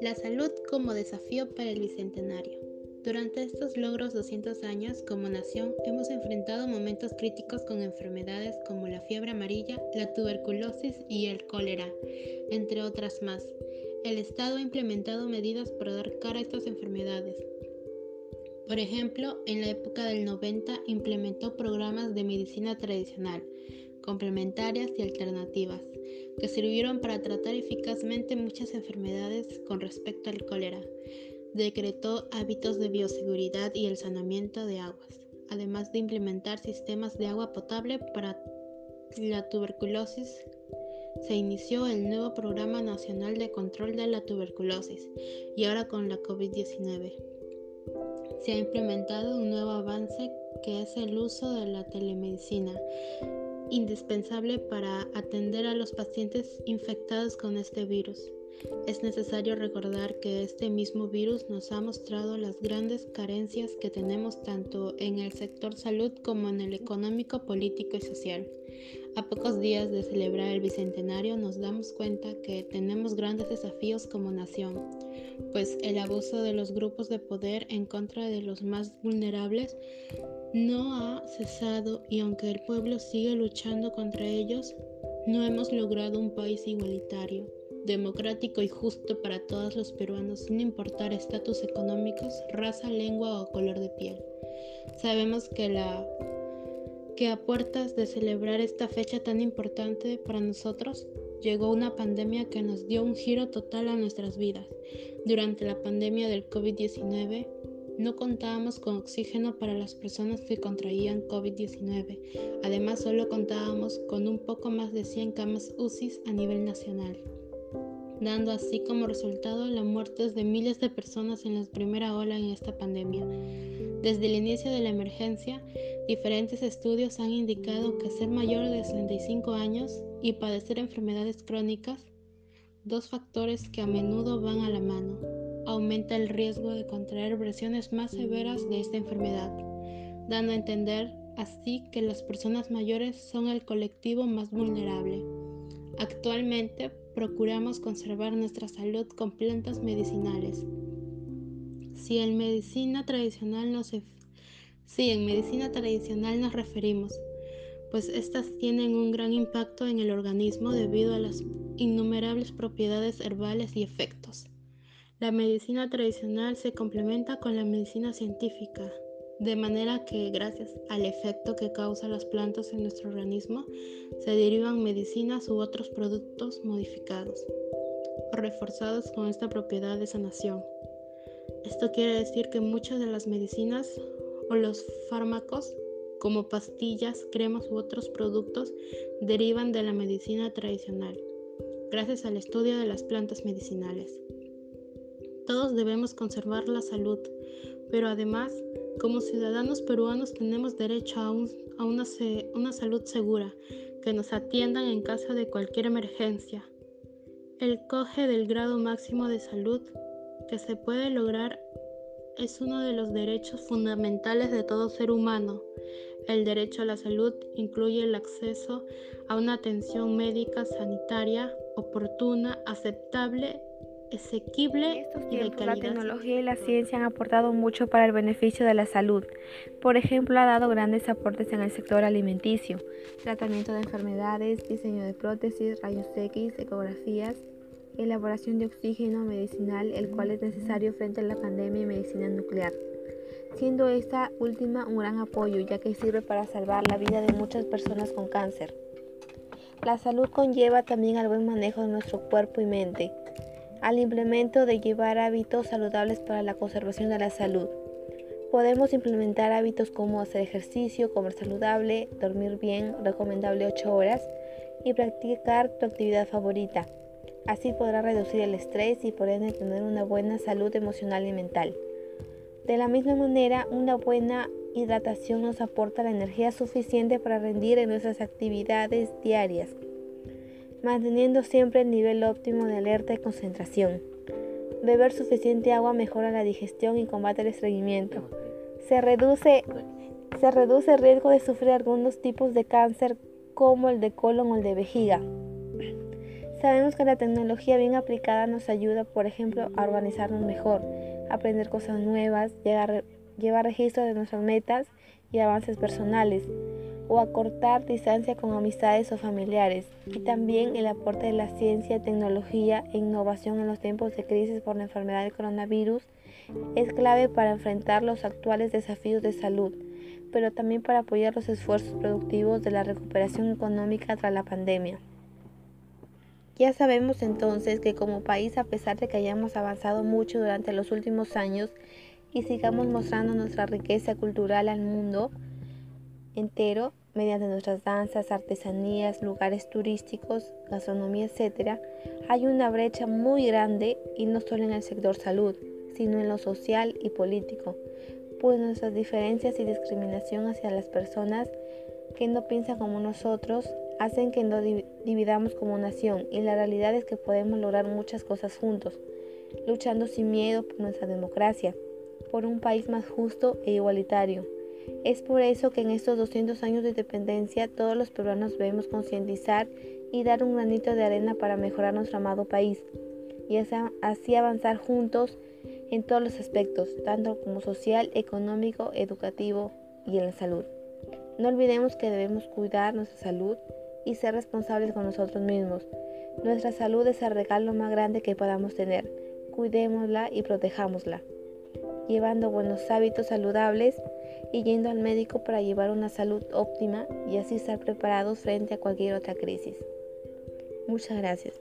La salud como desafío para el Bicentenario. Durante estos logros 200 años, como nación, hemos enfrentado momentos críticos con enfermedades como la fiebre amarilla, la tuberculosis y el cólera, entre otras más. El Estado ha implementado medidas para dar cara a estas enfermedades. Por ejemplo, en la época del 90 implementó programas de medicina tradicional, complementarias y alternativas que sirvieron para tratar eficazmente muchas enfermedades con respecto al cólera. Decretó hábitos de bioseguridad y el saneamiento de aguas, además de implementar sistemas de agua potable para la tuberculosis. Se inició el nuevo Programa Nacional de Control de la Tuberculosis y ahora con la COVID-19. Se ha implementado un nuevo avance que es el uso de la telemedicina indispensable para atender a los pacientes infectados con este virus. Es necesario recordar que este mismo virus nos ha mostrado las grandes carencias que tenemos tanto en el sector salud como en el económico, político y social. A pocos días de celebrar el Bicentenario nos damos cuenta que tenemos grandes desafíos como nación, pues el abuso de los grupos de poder en contra de los más vulnerables no ha cesado y aunque el pueblo sigue luchando contra ellos, no hemos logrado un país igualitario, democrático y justo para todos los peruanos sin importar estatus económicos, raza, lengua o color de piel. Sabemos que a puertas de celebrar esta fecha tan importante para nosotros, llegó una pandemia que nos dio un giro total a nuestras vidas. Durante la pandemia del COVID-19, no contábamos con oxígeno para las personas que contraían COVID-19. Además, solo contábamos con un poco más de 100 camas UCI a nivel nacional, dando así como resultado la muerte de miles de personas en la primera ola en esta pandemia. Desde el inicio de la emergencia, diferentes estudios han indicado que ser mayor de 65 años y padecer enfermedades crónicas, dos factores que a menudo van a la mano, aumenta el riesgo de contraer versiones más severas de esta enfermedad, dando a entender así que las personas mayores son el colectivo más vulnerable. Actualmente procuramos conservar nuestra salud con plantas medicinales, si en medicina tradicional nos en medicina tradicional nos referimos, pues estas tienen un gran impacto en el organismo debido a las innumerables propiedades herbales y efectos. La medicina tradicional se complementa con la medicina científica, de manera que gracias al efecto que causan las plantas en nuestro organismo, se derivan medicinas u otros productos modificados o reforzados con esta propiedad de sanación. Esto quiere decir que muchas de las medicinas o los fármacos, como pastillas, cremas u otros productos, derivan de la medicina tradicional, gracias al estudio de las plantas medicinales. Todos debemos conservar la salud, pero además, como ciudadanos peruanos tenemos derecho a, una, una salud segura, que nos atiendan en caso de cualquier emergencia. El coge del grado máximo de salud que se puede lograr es uno de los derechos fundamentales de todo ser humano. El derecho a la salud incluye el acceso a una atención médica sanitaria oportuna, aceptable, asequible y de calidad. la tecnología y la ciencia han aportado mucho para el beneficio de la salud. Por ejemplo, ha dado grandes aportes en el sector alimenticio, tratamiento de enfermedades, diseño de prótesis, rayos X, ecografías, elaboración de oxígeno medicinal, el cual es necesario frente a la pandemia y medicina nuclear, siendo esta última un gran apoyo ya que sirve para salvar la vida de muchas personas con cáncer. La salud conlleva también al buen manejo de nuestro cuerpo y mente, al implemento de llevar hábitos saludables para la conservación de la salud. Podemos implementar hábitos como hacer ejercicio, comer saludable, dormir bien, recomendable 8 horas, y practicar tu actividad favorita. Así podrá reducir el estrés y por ende tener una buena salud emocional y mental. De la misma manera, una buena hidratación nos aporta la energía suficiente para rendir en nuestras actividades diarias, manteniendo siempre el nivel óptimo de alerta y concentración. Beber suficiente agua mejora la digestión y combate el estreñimiento. Se reduce, se reduce el riesgo de sufrir algunos tipos de cáncer como el de colon o el de vejiga. Sabemos que la tecnología bien aplicada nos ayuda, por ejemplo, a organizarnos mejor, aprender cosas nuevas, llevar registro de nuestras metas y avances personales, o acortar distancia con amistades o familiares, y también el aporte de la ciencia, tecnología e innovación en los tiempos de crisis por la enfermedad del coronavirus es clave para enfrentar los actuales desafíos de salud, pero también para apoyar los esfuerzos productivos de la recuperación económica tras la pandemia. Ya sabemos entonces que como país, a pesar de que hayamos avanzado mucho durante los últimos años y sigamos mostrando nuestra riqueza cultural al mundo, entero mediante nuestras danzas, artesanías, lugares turísticos, gastronomía, etc., hay una brecha muy grande y no solo en el sector salud, sino en lo social y político, pues nuestras diferencias y discriminación hacia las personas que no piensan como nosotros hacen que nos dividamos como nación y la realidad es que podemos lograr muchas cosas juntos, luchando sin miedo por nuestra democracia, por un país más justo e igualitario es por eso que en estos 200 años de independencia todos los peruanos debemos concientizar y dar un granito de arena para mejorar nuestro amado país y así avanzar juntos en todos los aspectos, tanto como social, económico, educativo y en la salud. No olvidemos que debemos cuidar nuestra salud y ser responsables con nosotros mismos. Nuestra salud es el regalo más grande que podamos tener. Cuidémosla y protejámosla, llevando buenos hábitos saludables y yendo al médico para llevar una salud óptima y así estar preparados frente a cualquier otra crisis. Muchas gracias.